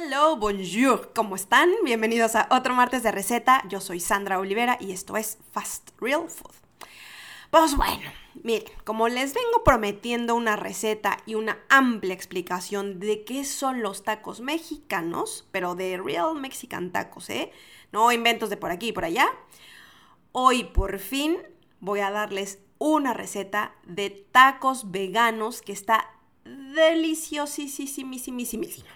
Hello, bonjour, ¿cómo están? Bienvenidos a otro martes de receta. Yo soy Sandra Olivera y esto es Fast Real Food. Pues bueno, miren, como les vengo prometiendo una receta y una amplia explicación de qué son los tacos mexicanos, pero de Real Mexican Tacos, ¿eh? No inventos de por aquí y por allá. Hoy por fin voy a darles una receta de tacos veganos que está deliciosísimísimísima.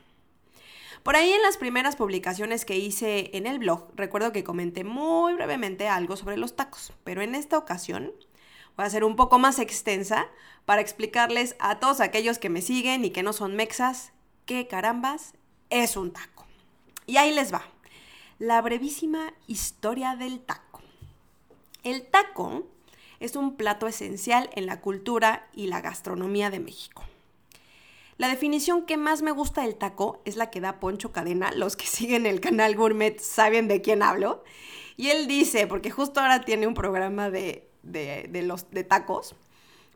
Por ahí en las primeras publicaciones que hice en el blog, recuerdo que comenté muy brevemente algo sobre los tacos, pero en esta ocasión voy a ser un poco más extensa para explicarles a todos aquellos que me siguen y que no son mexas qué carambas es un taco. Y ahí les va, la brevísima historia del taco. El taco es un plato esencial en la cultura y la gastronomía de México. La definición que más me gusta del taco es la que da Poncho Cadena. Los que siguen el canal Gourmet saben de quién hablo. Y él dice, porque justo ahora tiene un programa de, de, los, de tacos,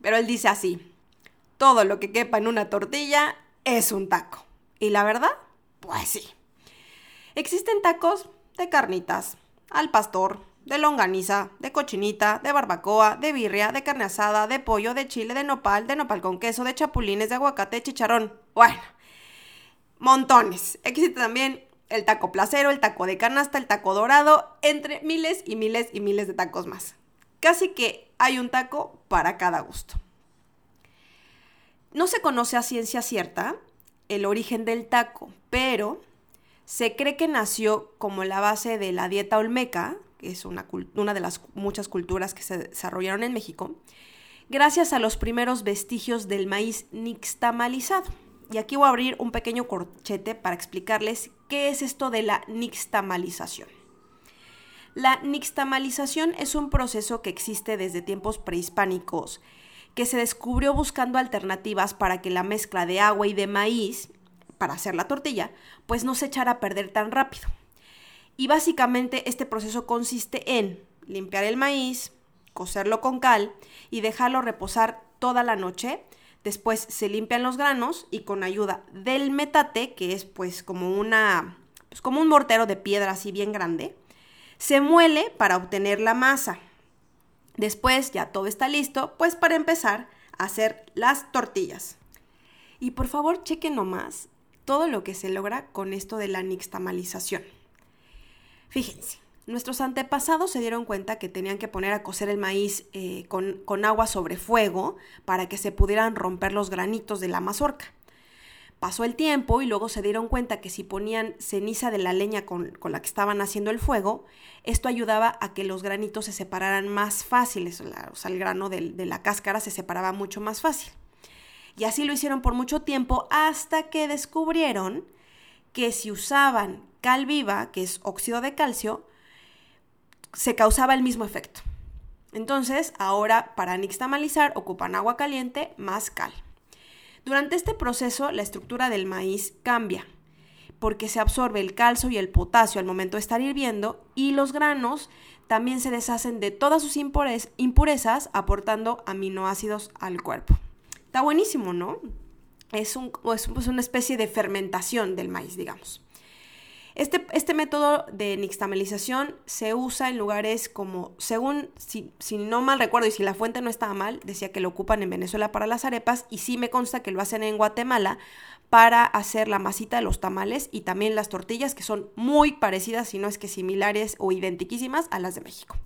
pero él dice así, todo lo que quepa en una tortilla es un taco. ¿Y la verdad? Pues sí. Existen tacos de carnitas, al pastor, de longaniza, de cochinita, de barbacoa, de birria, de carne asada, de pollo, de chile, de nopal, de nopal con queso, de chapulines, de aguacate, de chicharrón. Bueno, montones. Existe también el taco placero, el taco de canasta, el taco dorado, entre miles y miles y miles de tacos más. Casi que hay un taco para cada gusto. No se conoce a ciencia cierta el origen del taco, pero se cree que nació como la base de la dieta olmeca, es una, una de las muchas culturas que se desarrollaron en México, gracias a los primeros vestigios del maíz nixtamalizado. Y aquí voy a abrir un pequeño corchete para explicarles qué es esto de la nixtamalización. La nixtamalización es un proceso que existe desde tiempos prehispánicos, que se descubrió buscando alternativas para que la mezcla de agua y de maíz, para hacer la tortilla, pues no se echara a perder tan rápido. Y básicamente este proceso consiste en limpiar el maíz, cocerlo con cal y dejarlo reposar toda la noche. Después se limpian los granos y con ayuda del metate, que es pues como una pues como un mortero de piedra así bien grande, se muele para obtener la masa. Después ya todo está listo, pues para empezar a hacer las tortillas. Y por favor chequen nomás todo lo que se logra con esto de la nixtamalización. Fíjense, nuestros antepasados se dieron cuenta que tenían que poner a cocer el maíz eh, con, agua sobre fuego para que se pudieran romper los granitos de la mazorca. Pasó el tiempo y luego se dieron cuenta que si ponían ceniza de la leña con, con la que estaban haciendo el fuego, esto ayudaba a que los granitos se separaran más fáciles, o sea, el grano de, de la cáscara se separaba mucho más fácil. Y así lo hicieron por mucho tiempo hasta que descubrieron que si usaban cal viva, que es óxido de calcio, se causaba el mismo efecto. Entonces, ahora para nixtamalizar ocupan agua caliente más cal. Durante este proceso, la estructura del maíz cambia porque se absorbe el calcio y el potasio al momento de estar hirviendo y los granos también se deshacen de todas sus impurezas aportando aminoácidos al cuerpo. Está buenísimo, ¿no? Es, un, es pues una especie de fermentación del maíz, digamos. Este, este, método de nixtamalización se usa en lugares como, según, si, si, no mal recuerdo y si la fuente no estaba mal, decía que lo ocupan en Venezuela para las arepas y sí me consta que lo hacen en Guatemala para hacer la masita de los tamales y también las tortillas que son muy parecidas, si no es que similares o identiquísimas a las de México.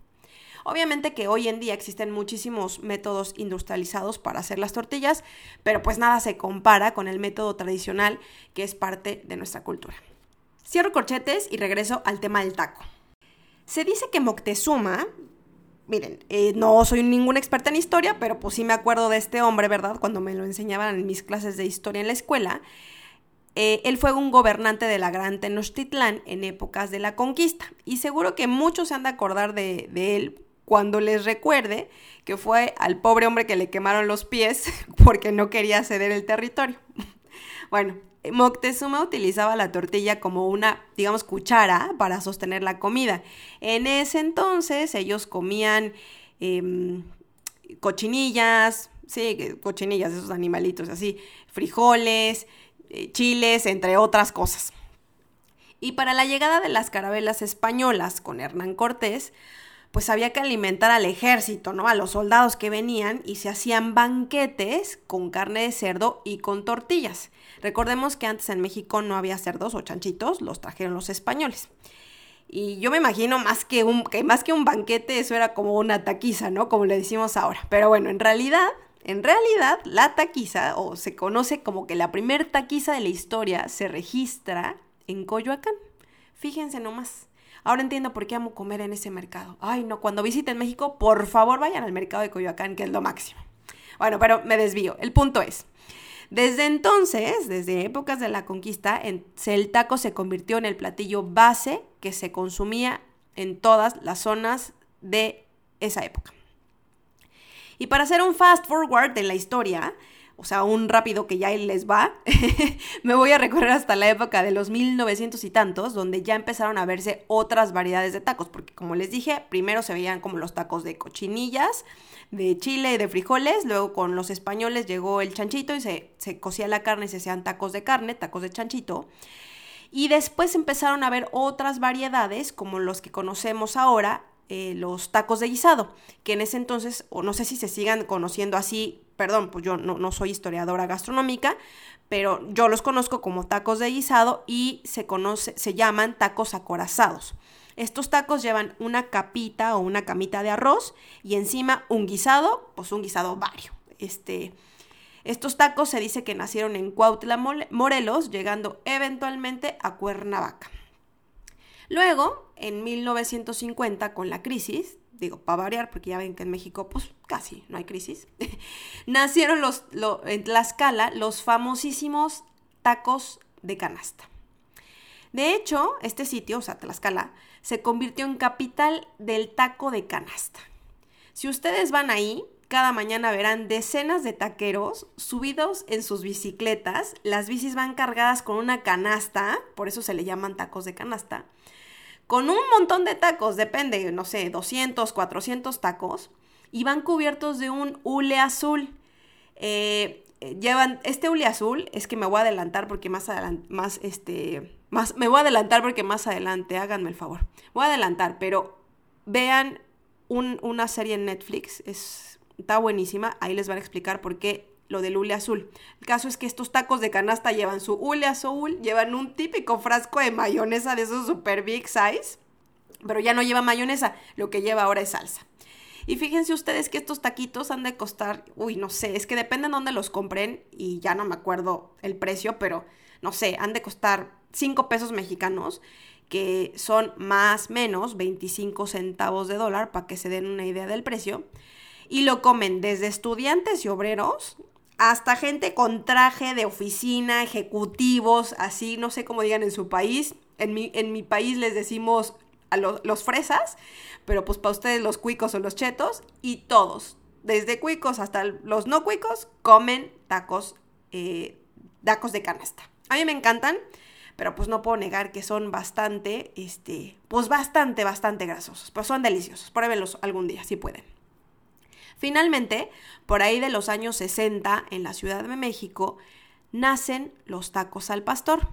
Obviamente que hoy en día existen muchísimos métodos industrializados para hacer las tortillas, pero pues nada se compara con el método tradicional que es parte de nuestra cultura. Cierro corchetes y regreso al tema del taco. Se dice que Moctezuma, miren, eh, no soy ninguna experta en historia, pero pues sí me acuerdo de este hombre, ¿verdad? Cuando me lo enseñaban en mis clases de historia en la escuela. Eh, él fue un gobernante de la Gran Tenochtitlán en épocas de la conquista. Y seguro que muchos se han de acordar de, de él cuando les recuerde que fue al pobre hombre que le quemaron los pies porque no quería ceder el territorio. bueno, Moctezuma utilizaba la tortilla como una, digamos, cuchara para sostener la comida. En ese entonces ellos comían em, cochinillas, sí, cochinillas, esos animalitos así, frijoles, eh, chiles, entre otras cosas. Y para la llegada de las carabelas españolas con Hernán Cortés, pues había que alimentar al ejército, ¿no? A los soldados que venían y se hacían banquetes con carne de cerdo y con tortillas. Recordemos que antes en México no había cerdos o chanchitos, los trajeron los españoles. Y yo me imagino más que un, que más que un banquete, eso era como una taquiza, ¿no? Como le decimos ahora. Pero bueno, en realidad, en realidad, la taquiza, o se conoce como que la primer taquiza de la historia, se registra en Coyoacán. Fíjense nomás. Ahora entiendo por qué amo comer en ese mercado. Ay, no, cuando visiten México, por favor vayan al mercado de Coyoacán, que es lo máximo. Bueno, pero me desvío. El punto es, desde entonces, desde épocas de la conquista, el taco se convirtió en el platillo base que se consumía en todas las zonas de esa época. Y para hacer un fast forward de la historia, o sea, un rápido que ya les va, me voy a recorrer hasta la época de los 1900 y tantos, donde ya empezaron a verse otras variedades de tacos, porque como les dije, primero se veían como los tacos de cochinillas, de chile y de frijoles, luego con los españoles llegó el chanchito y se, se cocía la carne y se hacían tacos de carne, tacos de chanchito. Y después empezaron a ver otras variedades, como los que conocemos ahora, eh, los tacos de guisado, que en ese entonces, o no sé si se sigan conociendo así, perdón, pues yo no, soy historiadora gastronómica, pero yo los conozco como tacos de guisado y se, conoce, se llaman tacos acorazados. Estos tacos llevan una capita o una camita de arroz y encima un guisado, pues un guisado vario. Este, estos tacos se dice que nacieron en Cuautla, Morelos, llegando eventualmente a Cuernavaca. Luego, en 1950, con la crisis, digo, para variar, porque ya ven que en México, pues casi no hay crisis, nacieron los, en Tlaxcala los famosísimos tacos de canasta. De hecho, este sitio, o sea, Tlaxcala, se convirtió en capital del taco de canasta. Si ustedes van ahí, cada mañana verán decenas de taqueros subidos en sus bicicletas. Las bicis van cargadas con una canasta, por eso se le llaman tacos de canasta con un montón de tacos, depende, no sé, 200, 400 tacos, y van cubiertos de un hule azul. Eh, llevan, este hule azul es que me voy a adelantar porque más adelante, más este, más, me voy a adelantar porque más adelante, háganme el favor. Voy a adelantar, pero vean una serie en Netflix, es, está buenísima, ahí les van a explicar por qué lo del hule azul. El caso es que estos tacos de canasta llevan su hule azul, llevan un típico frasco de mayonesa de esos super big size, pero ya no lleva mayonesa, lo que lleva ahora es salsa. Y fíjense ustedes que estos taquitos han de costar, uy, no sé, es que depende de dónde los compren y ya no me acuerdo el precio, pero no sé, han de costar 5 pesos mexicanos, que son más menos 25 centavos de dólar, para que se den una idea del precio. Y lo comen desde estudiantes y obreros hasta gente con traje de oficina, ejecutivos, así, no sé cómo digan en su país. En mi, en mi país les decimos a los fresas, pero pues para ustedes los cuicos o los chetos, y todos, desde cuicos hasta los no cuicos, comen tacos, eh, tacos de canasta. A mí me encantan, pero pues no puedo negar que son bastante, este, pues bastante, bastante grasosos, pero son deliciosos. Pruébenlos algún día, si pueden. Finalmente, por ahí de los años 60, en la Ciudad de México, nacen los tacos al pastor,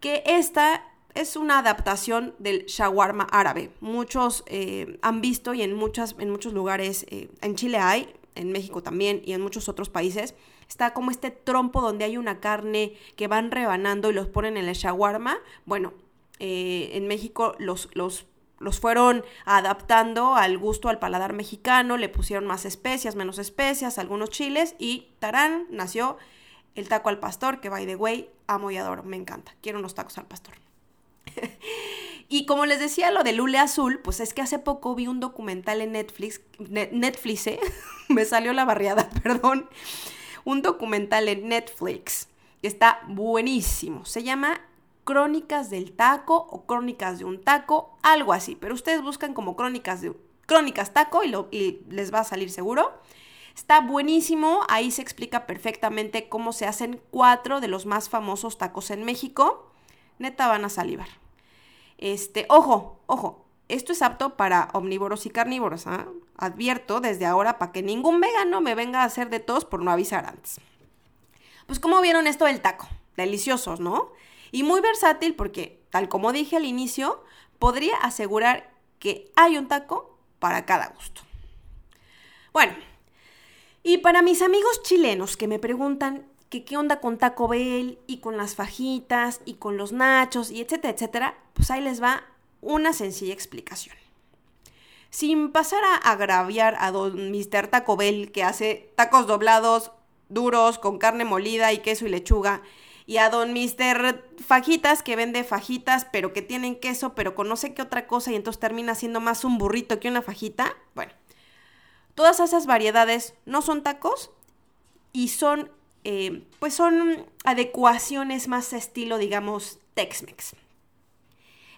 que esta es una adaptación del shawarma árabe. Muchos eh, han visto y en, en muchos lugares, eh, en Chile hay, en México también y en muchos otros países, está como este trompo donde hay una carne que van rebanando y los ponen en el shawarma. Bueno, eh, en México los, los los fueron adaptando al gusto, al paladar mexicano, le pusieron más especias, menos especias, algunos chiles y tarán, nació el taco al pastor, que by the way, amo y adoro, me encanta, quiero unos tacos al pastor. y como les decía lo del hule azul, pues es que hace poco vi un documental en Netflix, Netflix, ¿eh? me salió la barriada, perdón, un documental en Netflix que está buenísimo, se llama Crónicas del Taco o Crónicas de un Taco, algo así. Pero ustedes buscan como Crónicas de Crónicas Taco y, les va a salir seguro. Está buenísimo, ahí se explica perfectamente cómo se hacen cuatro de los más famosos tacos en México. Neta van a salivar. Este, ojo, ojo, esto es apto para omnívoros y carnívoros. ¿ah? Advierto desde ahora para que ningún vegano me venga a hacer de tos por no avisar antes. Pues, ¿cómo vieron esto del taco? Deliciosos, ¿no? Y muy versátil porque tal como dije al inicio, podría asegurar que hay un taco para cada gusto. Bueno, y para mis amigos chilenos que me preguntan que qué onda con Taco Bell y con las fajitas y con los nachos y etcétera, etcétera, pues ahí les va una sencilla explicación. Sin pasar a agraviar a don Mr. Taco Bell que hace tacos doblados duros con carne molida y queso y lechuga y a don Mr. Fajitas que vende fajitas pero que tienen queso pero con no sé qué otra cosa y entonces termina siendo más un burrito que una fajita. Bueno, Todas esas variedades no son tacos y son, eh, pues son adecuaciones más estilo, digamos, Tex-Mex.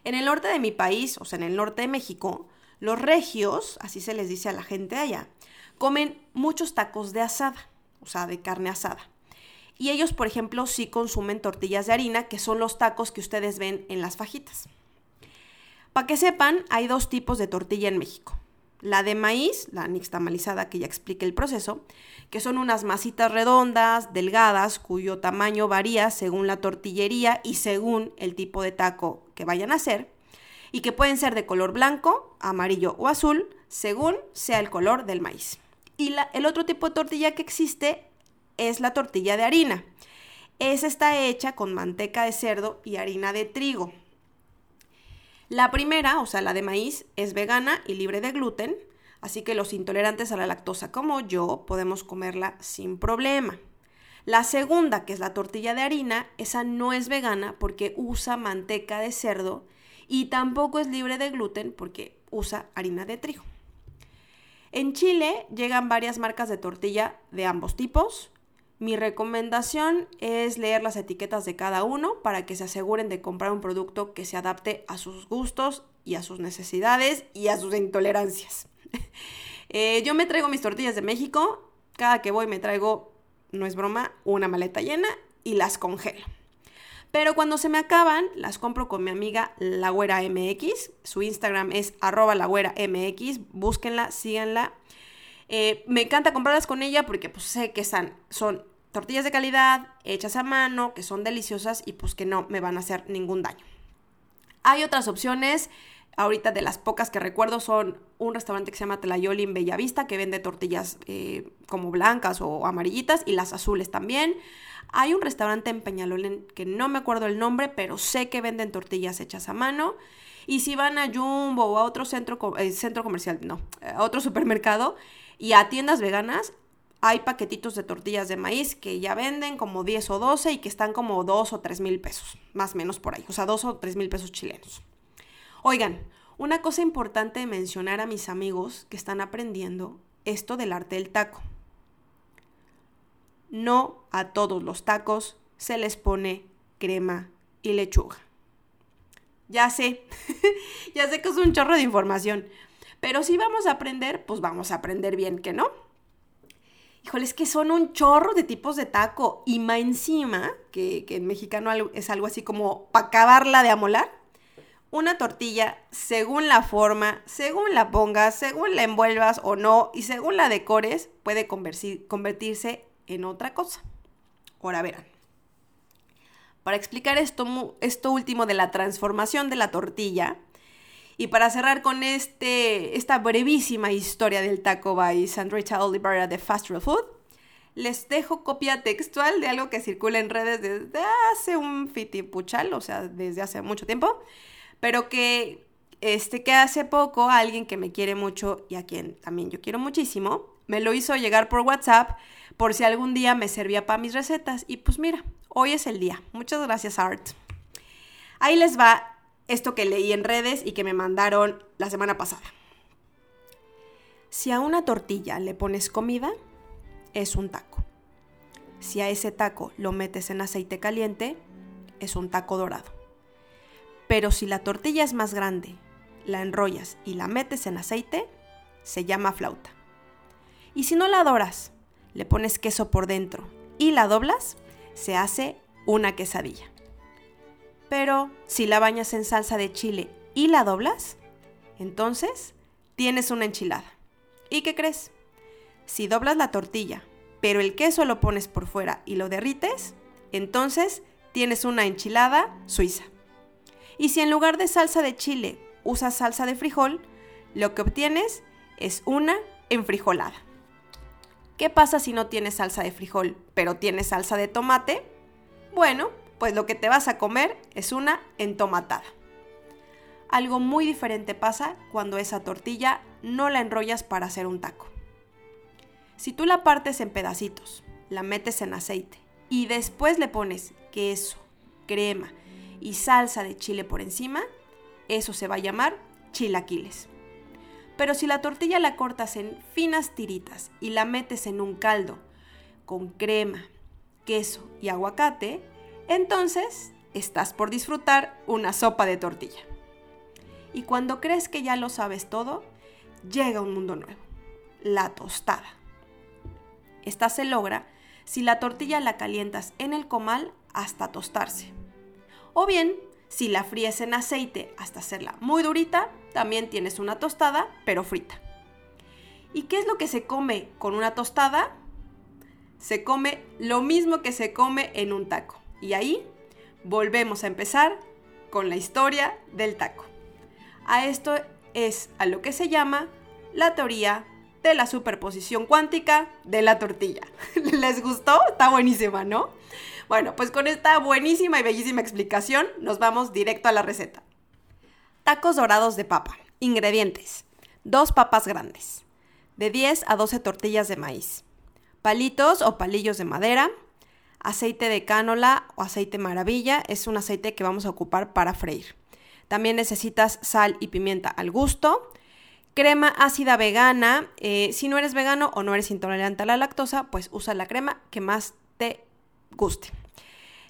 En el norte de mi país, o sea, en el norte de México, los regios, así se les dice a la gente allá, comen muchos tacos de asada, o sea, de carne asada. Y ellos, por ejemplo, sí consumen tortillas de harina, que son los tacos que ustedes ven en las fajitas. Para que sepan, hay dos tipos de tortilla en México. La de maíz, la nixtamalizada que ya expliqué el proceso, que son unas masitas redondas, delgadas, cuyo tamaño varía según la tortillería y según el tipo de taco que vayan a hacer, y que pueden ser de color blanco, amarillo o azul, según sea el color del maíz. Y el otro tipo de tortilla que existe es la tortilla de harina. Esa está hecha con manteca de cerdo y harina de trigo. La primera, o sea, la de maíz, es vegana y libre de gluten, así que los intolerantes a la lactosa como yo podemos comerla sin problema. La segunda, que es la tortilla de harina, esa no es vegana porque usa manteca de cerdo y tampoco es libre de gluten porque usa harina de trigo. En Chile llegan varias marcas de tortilla de ambos tipos. Mi recomendación es leer las etiquetas de cada uno para que se aseguren de comprar un producto que se adapte a sus gustos y a sus necesidades y a sus intolerancias. Eh, yo me traigo mis tortillas de México, cada que voy me traigo, no es broma, una maleta llena y las congelo. Pero cuando se me acaban, las compro con mi amiga La MX. Su Instagram es arroba La MX. Búsquenla, síganla. Eh, me encanta comprarlas con ella porque pues sé que son tortillas de calidad, hechas a mano, que son deliciosas y pues que no me van a hacer ningún daño. Hay otras opciones, ahorita de las pocas que recuerdo son un restaurante que se llama Telayoli en Bellavista, que vende tortillas eh, como blancas o amarillitas y las azules también. Hay un restaurante en Peñalolén que no me acuerdo el nombre, pero sé que venden tortillas hechas a mano. Y si van a Jumbo o a otro centro, eh, centro comercial, no, a otro supermercado y a tiendas veganas, hay paquetitos de tortillas de maíz que ya venden como 10 o 12 y que están como 2 o 3 mil pesos, más o menos por ahí, o sea, 2 o 3 mil pesos chilenos. Oigan, una cosa importante de mencionar a mis amigos que están aprendiendo esto del arte del taco. No a todos los tacos se les pone crema y lechuga. Ya sé, ya sé que es un chorro de información, pero si vamos a aprender, pues vamos a aprender bien que no. Híjole, es que son un chorro de tipos de taco. Y más encima, que, en mexicano es algo así como para acabarla de amolar, una tortilla, según la forma, según la pongas, según la envuelvas o no, y según la decores, puede convertirse en otra cosa. Ahora verán. Para explicar esto, esto último de la transformación de la tortilla, y para cerrar con este, esta brevísima historia del taco by Sandrita Oliveira de Fast Real Food, les dejo copia textual de algo que circula en redes desde hace un fitipuchal, o sea, desde hace mucho tiempo, pero que, este, que hace poco alguien que me quiere mucho y a quien también yo quiero muchísimo, me lo hizo llegar por WhatsApp por si algún día me servía para mis recetas. Y pues mira, hoy es el día. Muchas gracias, Art. Ahí les va esto que leí en redes y que me mandaron la semana pasada. Si a una tortilla le pones comida, es un taco. Si a ese taco lo metes en aceite caliente, es un taco dorado. Pero si la tortilla es más grande, la enrollas y la metes en aceite, se llama flauta. Y si no la doras, le pones queso por dentro y la doblas, se hace una quesadilla. Pero si la bañas en salsa de chile y la doblas, entonces tienes una enchilada. ¿Y qué crees? Si doblas la tortilla, pero el queso lo pones por fuera y lo derrites, entonces tienes una enchilada suiza. Y si en lugar de salsa de chile usas salsa de frijol, lo que obtienes es una enfrijolada. ¿Qué pasa si no tienes salsa de frijol, pero tienes salsa de tomate? Bueno, pues lo que te vas a comer es una entomatada. Algo muy diferente pasa cuando esa tortilla no la enrollas para hacer un taco. Si tú la partes en pedacitos, la metes en aceite y después le pones queso, crema y salsa de chile por encima, eso se va a llamar chilaquiles. Pero si la tortilla la cortas en finas tiritas y la metes en un caldo con crema, queso y aguacate, entonces estás por disfrutar una sopa de tortilla. Y cuando crees que ya lo sabes todo, llega un mundo nuevo, la tostada. Esta se logra si la tortilla la calientas en el comal hasta tostarse. O bien, si la fríes en aceite hasta hacerla muy durita, también tienes una tostada, pero frita. ¿Y qué es lo que se come con una tostada? Se come lo mismo que se come en un taco. Y ahí volvemos a empezar con la historia del taco. A esto es a lo que se llama la teoría de la superposición cuántica de la tortilla. ¿Les gustó? Está buenísima, ¿no? Bueno, pues con esta buenísima y bellísima explicación nos vamos directo a la receta. Tacos dorados de papa. Ingredientes. Dos papas grandes. De 10 a 12 tortillas de maíz. Palitos o palillos de madera. Aceite de cánola o aceite maravilla. Es un aceite que vamos a ocupar para freír. También necesitas sal y pimienta al gusto. Crema ácida vegana. Eh, si no eres vegano o no eres intolerante a la lactosa, pues usa la crema que más te guste.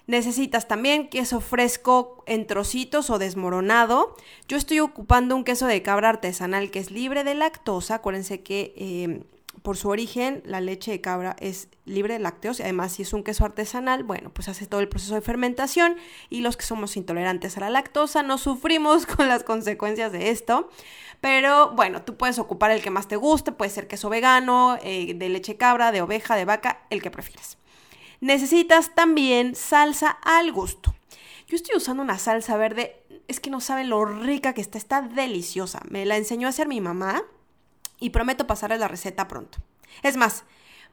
Necesitas también queso fresco en trocitos o desmoronado. Yo estoy ocupando un queso de cabra artesanal que es libre de lactosa. Acuérdense que eh, por su origen, la leche de cabra es libre de lácteos y además si es un queso artesanal, bueno, pues hace todo el proceso de fermentación y los que somos intolerantes a la lactosa no sufrimos con las consecuencias de esto. Pero bueno, tú puedes ocupar el que más te guste, puede ser queso vegano, eh, de leche cabra, de oveja, de vaca, el que prefieras. Necesitas también salsa al gusto. Yo estoy usando una salsa verde, es que no saben lo rica que está, está deliciosa. Me la enseñó a hacer mi mamá y prometo pasarles la receta pronto. Es más,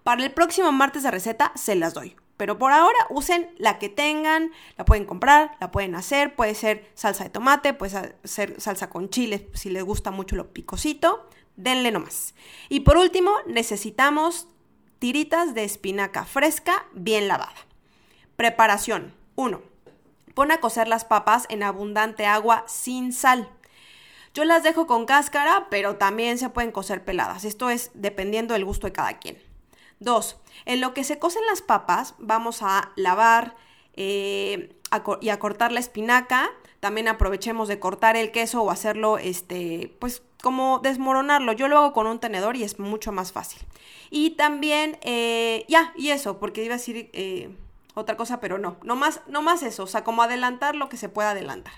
para el próximo martes de receta se las doy. Pero por ahora usen la que tengan, la pueden comprar, la pueden hacer, puede ser salsa de tomate, puede ser salsa con chile si les gusta mucho lo picosito, denle nomás. Y por último, necesitamos tiritas de espinaca fresca bien lavada. Preparación 1. Pon a cocer las papas en abundante agua sin sal. Yo las dejo con cáscara, pero también se pueden cocer peladas. Esto es dependiendo del gusto de cada quien. Dos, en lo que se cocen las papas, vamos a lavar eh, y a cortar la espinaca. También aprovechemos de cortar el queso o hacerlo, este, pues como desmoronarlo. Yo lo hago con un tenedor y es mucho más fácil. Y también, eh, ya, y eso, porque iba a decir eh, otra cosa, pero no, no más, no más eso, o sea, como adelantar lo que se pueda adelantar.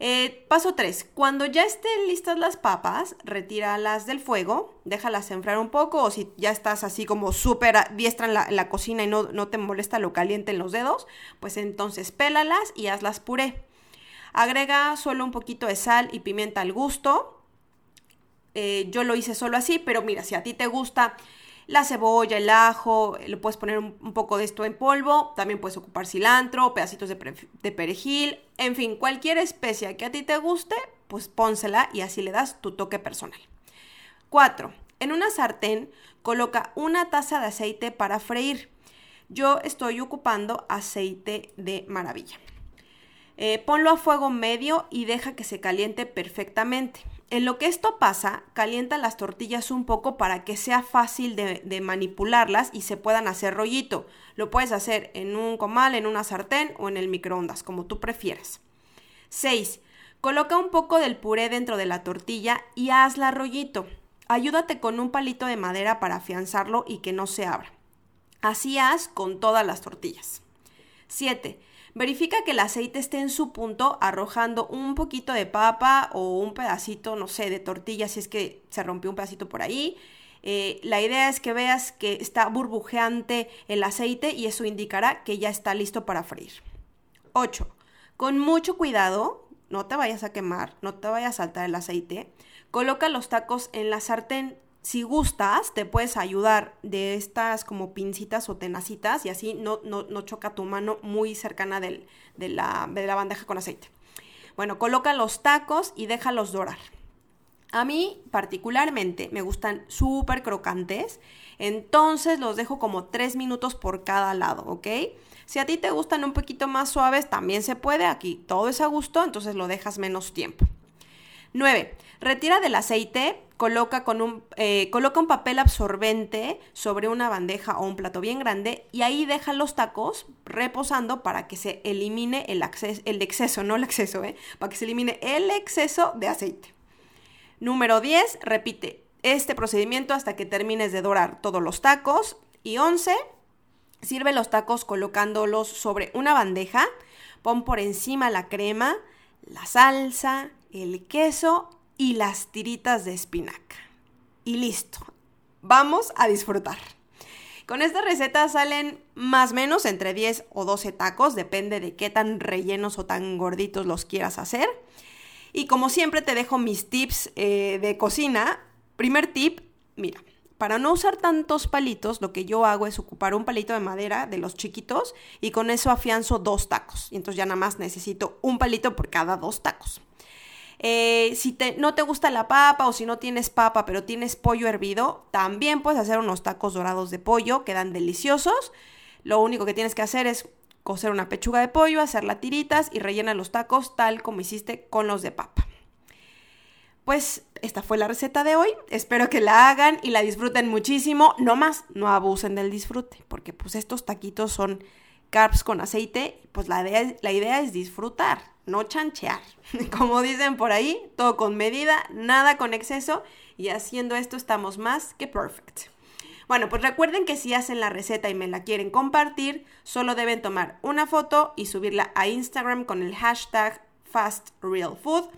Eh, paso 3. Cuando ya estén listas las papas, retíralas del fuego, déjalas enfriar un poco o si ya estás así como súper diestra en la, cocina y no, no, te molesta lo caliente en los dedos, pues entonces pélalas y hazlas puré. Agrega solo un poquito de sal y pimienta al gusto. Eh, yo lo hice solo así, pero mira, si a ti te gusta la cebolla, el ajo, le puedes poner un, poco de esto en polvo, también puedes ocupar cilantro, pedacitos de, perejil, en fin, cualquier especia que a ti te guste, pues pónsela y así le das tu toque personal. 4. En una sartén coloca una taza de aceite para freír. Yo estoy ocupando aceite de maravilla. Eh, ponlo a fuego medio y deja que se caliente perfectamente. En lo que esto pasa, calienta las tortillas un poco para que sea fácil de, manipularlas y se puedan hacer rollito. Lo puedes hacer en un comal, en una sartén o en el microondas, como tú prefieras. 6. Coloca un poco del puré dentro de la tortilla y hazla rollito. Ayúdate con un palito de madera para afianzarlo y que no se abra. Así haz con todas las tortillas. 7. Verifica que el aceite esté en su punto arrojando un poquito de papa o un pedacito, no sé, de tortilla si es que se rompió un pedacito por ahí. Eh, la idea es que veas que está burbujeante el aceite y eso indicará que ya está listo para freír. 8. Con mucho cuidado, no te vayas a quemar, no te vayas a saltar el aceite, coloca los tacos en la sartén. Si gustas, te puedes ayudar de estas como pincitas o tenacitas y así no, no, choca tu mano muy cercana de, la, de la bandeja con aceite. Bueno, coloca los tacos y déjalos dorar. A mí particularmente me gustan súper crocantes, entonces los dejo como 3 minutos por cada lado, ¿ok? Si a ti te gustan un poquito más suaves, también se puede. Aquí todo es a gusto, entonces lo dejas menos tiempo. 9. Retira del aceite, coloca, con un, eh, coloca un papel absorbente sobre una bandeja o un plato bien grande y ahí deja los tacos reposando para que se elimine el, el exceso, no el exceso, ¿eh? para que se elimine el exceso de aceite. Número 10. Repite este procedimiento hasta que termines de dorar todos los tacos. Y 11. Sirve los tacos colocándolos sobre una bandeja, pon por encima la crema, la salsa, el queso y las tiritas de espinaca. Y listo, vamos a disfrutar. Con esta receta salen más o menos entre 10 o 12 tacos, depende de qué tan rellenos o tan gorditos los quieras hacer. Y como siempre te dejo mis tips eh, de cocina. Primer tip, mira, para no usar tantos palitos, lo que yo hago es ocupar un palito de madera de los chiquitos y con eso afianzo dos tacos. Y entonces ya nada más necesito un palito por cada dos tacos. Eh, si te, no te gusta la papa o si no tienes papa pero tienes pollo hervido, también puedes hacer unos tacos dorados de pollo, quedan deliciosos. Lo único que tienes que hacer es cocer una pechuga de pollo, hacerla tiritas y rellena los tacos tal como hiciste con los de papa. Pues esta fue la receta de hoy. Espero que la hagan y la disfruten muchísimo. No más, no abusen del disfrute, porque pues estos taquitos son carbs con aceite. Pues la idea, la idea es disfrutar, no chanchear. Como dicen por ahí, todo con medida, nada con exceso. Y haciendo esto estamos más que perfect. Bueno, pues recuerden que si hacen la receta y me la quieren compartir, solo deben tomar una foto y subirla a Instagram con el hashtag FastRealFood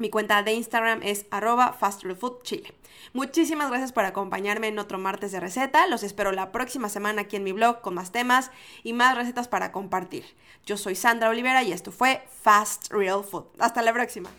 mi cuenta de Instagram es arroba chile. Muchísimas gracias por acompañarme en otro martes de receta. Los espero la próxima semana aquí en mi blog con más temas y más recetas para compartir. Yo soy Sandra Olivera y esto fue Fast Real Food. Hasta la próxima.